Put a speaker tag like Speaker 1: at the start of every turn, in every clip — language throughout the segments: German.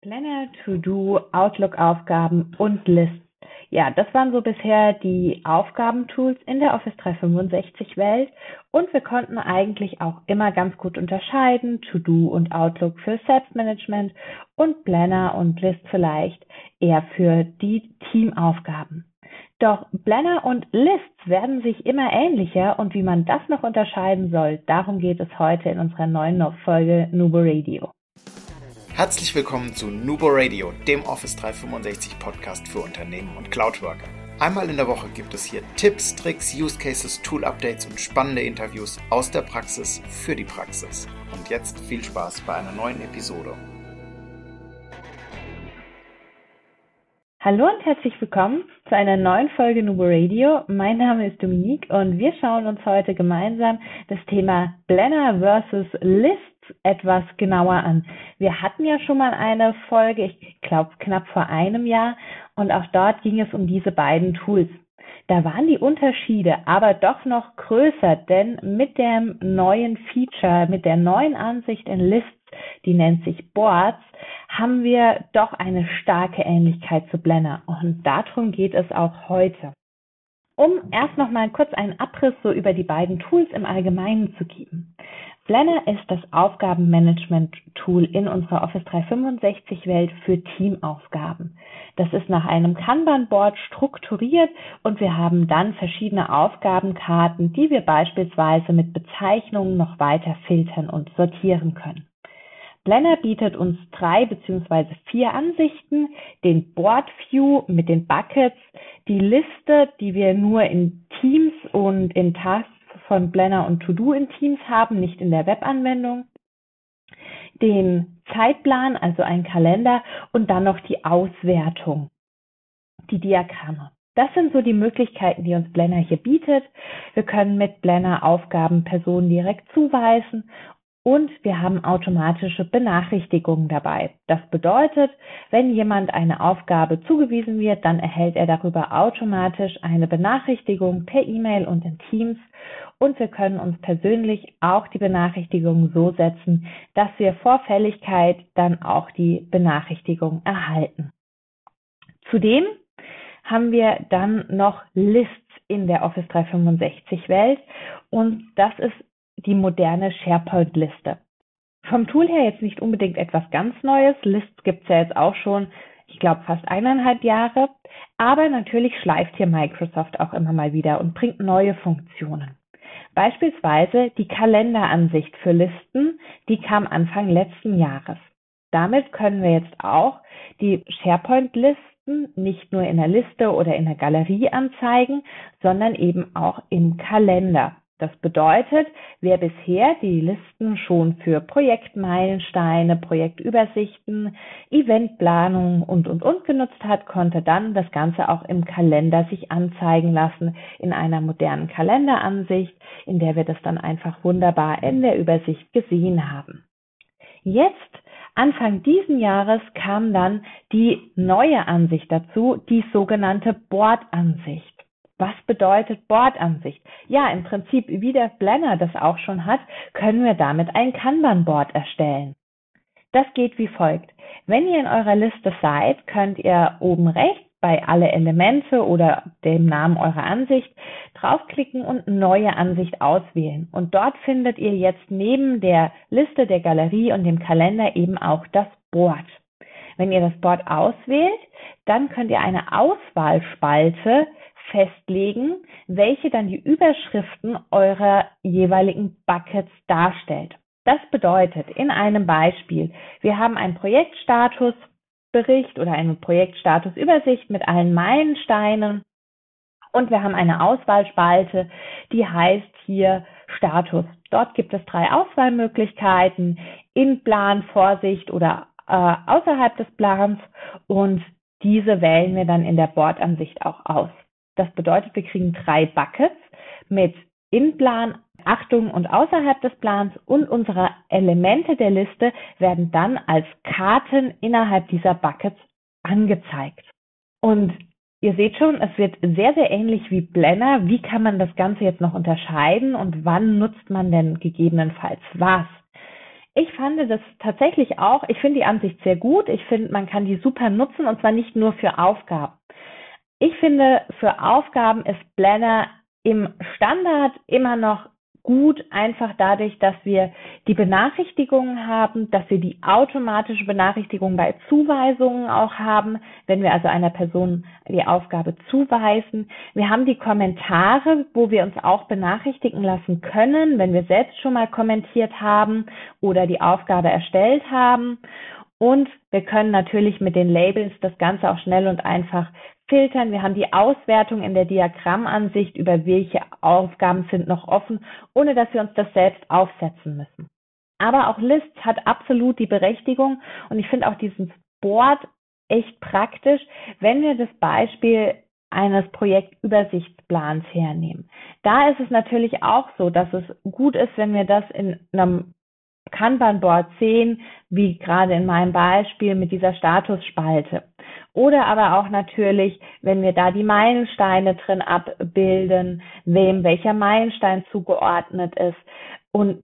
Speaker 1: Planner, To-Do, Outlook-Aufgaben und Lists. Ja, das waren so bisher die Aufgabentools in der Office 365 Welt und wir konnten eigentlich auch immer ganz gut unterscheiden, To-Do und Outlook für Selbstmanagement und Planner und List vielleicht eher für die Teamaufgaben. Doch Planner und Lists werden sich immer ähnlicher und wie man das noch unterscheiden soll, darum geht es heute in unserer neuen Folge Nubo Radio.
Speaker 2: Herzlich willkommen zu Nubo Radio, dem Office 365 Podcast für Unternehmen und Cloudworker. Einmal in der Woche gibt es hier Tipps, Tricks, Use Cases, Tool Updates und spannende Interviews aus der Praxis für die Praxis. Und jetzt viel Spaß bei einer neuen Episode.
Speaker 1: Hallo und herzlich willkommen zu einer neuen Folge Nubo Radio. Mein Name ist Dominique und wir schauen uns heute gemeinsam das Thema Blender versus List etwas genauer an. Wir hatten ja schon mal eine Folge, ich glaube knapp vor einem Jahr, und auch dort ging es um diese beiden Tools. Da waren die Unterschiede aber doch noch größer, denn mit dem neuen Feature, mit der neuen Ansicht in Lists, die nennt sich Boards, haben wir doch eine starke Ähnlichkeit zu Blender. Und darum geht es auch heute. Um erst noch mal kurz einen Abriss so über die beiden Tools im Allgemeinen zu geben. Planner ist das Aufgabenmanagement-Tool in unserer Office 365-Welt für Teamaufgaben. Das ist nach einem Kanban-Board strukturiert und wir haben dann verschiedene Aufgabenkarten, die wir beispielsweise mit Bezeichnungen noch weiter filtern und sortieren können. Planner bietet uns drei beziehungsweise vier Ansichten, den Board View mit den Buckets, die Liste, die wir nur in Teams und in Tasks von Planner und To-Do in Teams haben, nicht in der Webanwendung, den Zeitplan, also ein Kalender und dann noch die Auswertung, die Diagramme. Das sind so die Möglichkeiten, die uns Blender hier bietet. Wir können mit Blender Aufgaben Personen direkt zuweisen und wir haben automatische Benachrichtigungen dabei. Das bedeutet, wenn jemand eine Aufgabe zugewiesen wird, dann erhält er darüber automatisch eine Benachrichtigung per E-Mail und in Teams und wir können uns persönlich auch die Benachrichtigung so setzen, dass wir vor Fälligkeit dann auch die Benachrichtigung erhalten. Zudem haben wir dann noch Lists in der Office 365 Welt und das ist die moderne SharePoint-Liste. Vom Tool her jetzt nicht unbedingt etwas ganz Neues. Lists gibt es ja jetzt auch schon, ich glaube, fast eineinhalb Jahre. Aber natürlich schleift hier Microsoft auch immer mal wieder und bringt neue Funktionen. Beispielsweise die Kalenderansicht für Listen, die kam Anfang letzten Jahres. Damit können wir jetzt auch die SharePoint-Listen nicht nur in der Liste oder in der Galerie anzeigen, sondern eben auch im Kalender. Das bedeutet, wer bisher die Listen schon für Projektmeilensteine, Projektübersichten, Eventplanung und, und, und genutzt hat, konnte dann das Ganze auch im Kalender sich anzeigen lassen in einer modernen Kalenderansicht, in der wir das dann einfach wunderbar in der Übersicht gesehen haben. Jetzt Anfang diesen Jahres kam dann die neue Ansicht dazu, die sogenannte Bordansicht. Was bedeutet Bordansicht? Ja, im Prinzip, wie der Blender das auch schon hat, können wir damit ein Kanban-Board erstellen. Das geht wie folgt. Wenn ihr in eurer Liste seid, könnt ihr oben rechts bei alle Elemente oder dem Namen eurer Ansicht draufklicken und neue Ansicht auswählen. Und dort findet ihr jetzt neben der Liste der Galerie und dem Kalender eben auch das Board. Wenn ihr das Board auswählt, dann könnt ihr eine Auswahlspalte festlegen, welche dann die Überschriften eurer jeweiligen Buckets darstellt. Das bedeutet in einem Beispiel, wir haben einen Projektstatusbericht oder eine Projektstatusübersicht mit allen Meilensteinen und wir haben eine Auswahlspalte, die heißt hier Status. Dort gibt es drei Auswahlmöglichkeiten in Plan, Vorsicht oder äh, außerhalb des Plans und diese wählen wir dann in der Bordansicht auch aus. Das bedeutet, wir kriegen drei Buckets mit Inplan, Achtung und außerhalb des Plans und unsere Elemente der Liste werden dann als Karten innerhalb dieser Buckets angezeigt. Und ihr seht schon, es wird sehr, sehr ähnlich wie Blender. Wie kann man das Ganze jetzt noch unterscheiden und wann nutzt man denn gegebenenfalls was? ich fand das tatsächlich auch, ich finde die Ansicht sehr gut. Ich finde, man kann die super nutzen und zwar nicht nur für Aufgaben. Ich finde, für Aufgaben ist Blender im Standard immer noch gut, einfach dadurch, dass wir die Benachrichtigungen haben, dass wir die automatische Benachrichtigung bei Zuweisungen auch haben, wenn wir also einer Person die Aufgabe zuweisen. Wir haben die Kommentare, wo wir uns auch benachrichtigen lassen können, wenn wir selbst schon mal kommentiert haben oder die Aufgabe erstellt haben. Und wir können natürlich mit den Labels das Ganze auch schnell und einfach filtern. Wir haben die Auswertung in der Diagrammansicht über welche Aufgaben sind noch offen, ohne dass wir uns das selbst aufsetzen müssen. Aber auch Lists hat absolut die Berechtigung und ich finde auch diesen Board echt praktisch, wenn wir das Beispiel eines Projektübersichtsplans hernehmen. Da ist es natürlich auch so, dass es gut ist, wenn wir das in einem Kanban-Board sehen, wie gerade in meinem Beispiel mit dieser Statusspalte. Oder aber auch natürlich, wenn wir da die Meilensteine drin abbilden, wem welcher Meilenstein zugeordnet ist und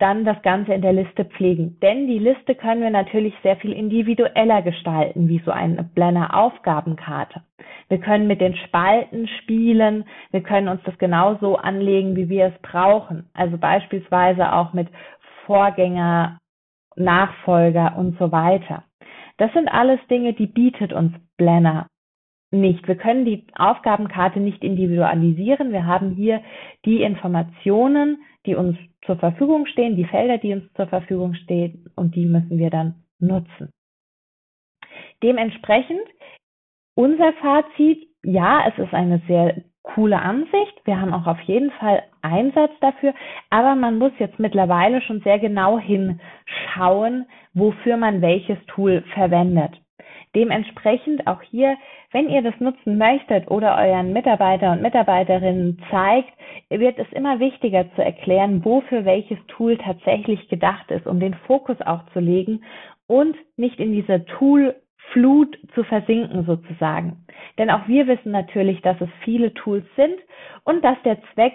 Speaker 1: dann das Ganze in der Liste pflegen. Denn die Liste können wir natürlich sehr viel individueller gestalten, wie so eine Blender Aufgabenkarte. Wir können mit den Spalten spielen, wir können uns das genauso anlegen, wie wir es brauchen. Also beispielsweise auch mit Vorgänger, Nachfolger und so weiter. Das sind alles Dinge, die bietet uns Blender nicht. Wir können die Aufgabenkarte nicht individualisieren. Wir haben hier die Informationen, die uns zur Verfügung stehen, die Felder, die uns zur Verfügung stehen und die müssen wir dann nutzen. Dementsprechend unser Fazit, ja, es ist eine sehr coole Ansicht. Wir haben auch auf jeden Fall Einsatz dafür, aber man muss jetzt mittlerweile schon sehr genau hinschauen, wofür man welches Tool verwendet. Dementsprechend auch hier, wenn ihr das nutzen möchtet oder euren Mitarbeiter und Mitarbeiterinnen zeigt, wird es immer wichtiger zu erklären, wofür welches Tool tatsächlich gedacht ist, um den Fokus auch zu legen und nicht in diese Tool Flut zu versinken sozusagen. Denn auch wir wissen natürlich, dass es viele Tools sind und dass der Zweck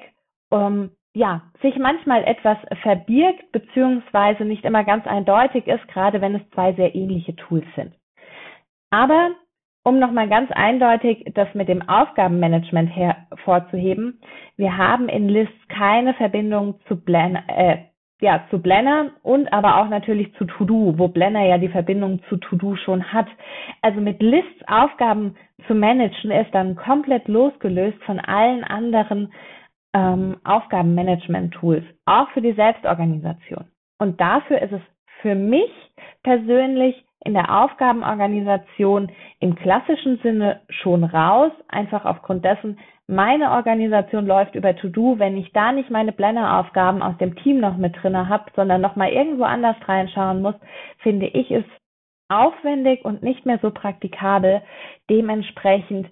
Speaker 1: ähm, ja, sich manchmal etwas verbirgt beziehungsweise nicht immer ganz eindeutig ist, gerade wenn es zwei sehr ähnliche Tools sind. Aber um nochmal ganz eindeutig das mit dem Aufgabenmanagement hervorzuheben, wir haben in Lists keine Verbindung zu Blend, äh, ja, zu Blender und aber auch natürlich zu To-Do, wo Blender ja die Verbindung zu To-Do schon hat. Also mit Lists Aufgaben zu managen ist dann komplett losgelöst von allen anderen ähm, Aufgabenmanagement-Tools, auch für die Selbstorganisation. Und dafür ist es für mich persönlich in der Aufgabenorganisation im klassischen Sinne schon raus, einfach aufgrund dessen, meine Organisation läuft über To-Do, wenn ich da nicht meine Blender-Aufgaben aus dem Team noch mit drinne habe, sondern noch mal irgendwo anders reinschauen muss, finde ich es aufwendig und nicht mehr so praktikabel. Dementsprechend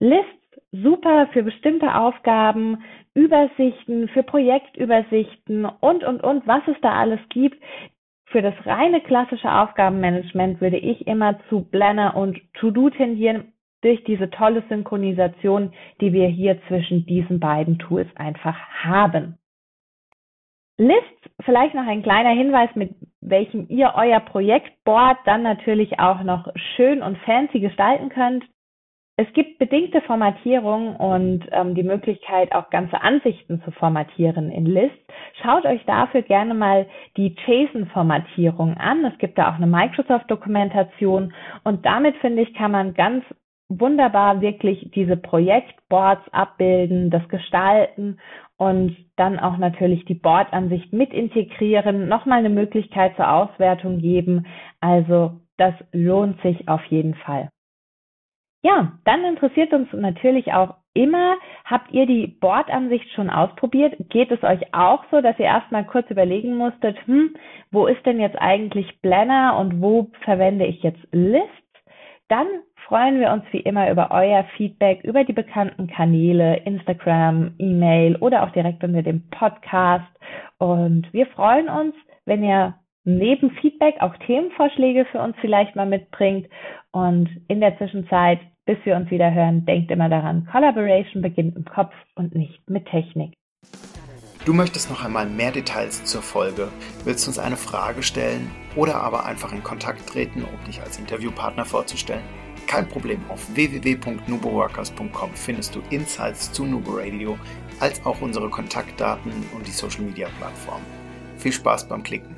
Speaker 1: Lists super für bestimmte Aufgaben, Übersichten, für Projektübersichten und, und, und, was es da alles gibt. Für das reine klassische Aufgabenmanagement würde ich immer zu Blender und To-Do tendieren, durch diese tolle Synchronisation, die wir hier zwischen diesen beiden Tools einfach haben. Lists, vielleicht noch ein kleiner Hinweis, mit welchem ihr euer Projektboard dann natürlich auch noch schön und fancy gestalten könnt. Es gibt bedingte Formatierung und ähm, die Möglichkeit, auch ganze Ansichten zu formatieren in List. Schaut euch dafür gerne mal die JSON-Formatierung an. Es gibt da auch eine Microsoft-Dokumentation und damit finde ich, kann man ganz wunderbar wirklich diese Projektboards abbilden, das gestalten und dann auch natürlich die Boardansicht mit integrieren, nochmal eine Möglichkeit zur Auswertung geben. Also das lohnt sich auf jeden Fall. Ja, dann interessiert uns natürlich auch immer, habt ihr die Boardansicht schon ausprobiert? Geht es euch auch so, dass ihr erstmal kurz überlegen musstet, hm, wo ist denn jetzt eigentlich Blender und wo verwende ich jetzt List? Dann freuen wir uns wie immer über euer Feedback über die bekannten Kanäle, Instagram, E-Mail oder auch direkt unter dem Podcast. Und wir freuen uns, wenn ihr neben Feedback auch Themenvorschläge für uns vielleicht mal mitbringt. Und in der Zwischenzeit, bis wir uns wieder hören, denkt immer daran, Collaboration beginnt im Kopf und nicht mit Technik.
Speaker 2: Du möchtest noch einmal mehr Details zur Folge, willst uns eine Frage stellen oder aber einfach in Kontakt treten, um dich als Interviewpartner vorzustellen? Kein Problem, auf www.nuboworkers.com findest du Insights zu Nubo Radio, als auch unsere Kontaktdaten und die Social Media Plattform. Viel Spaß beim Klicken!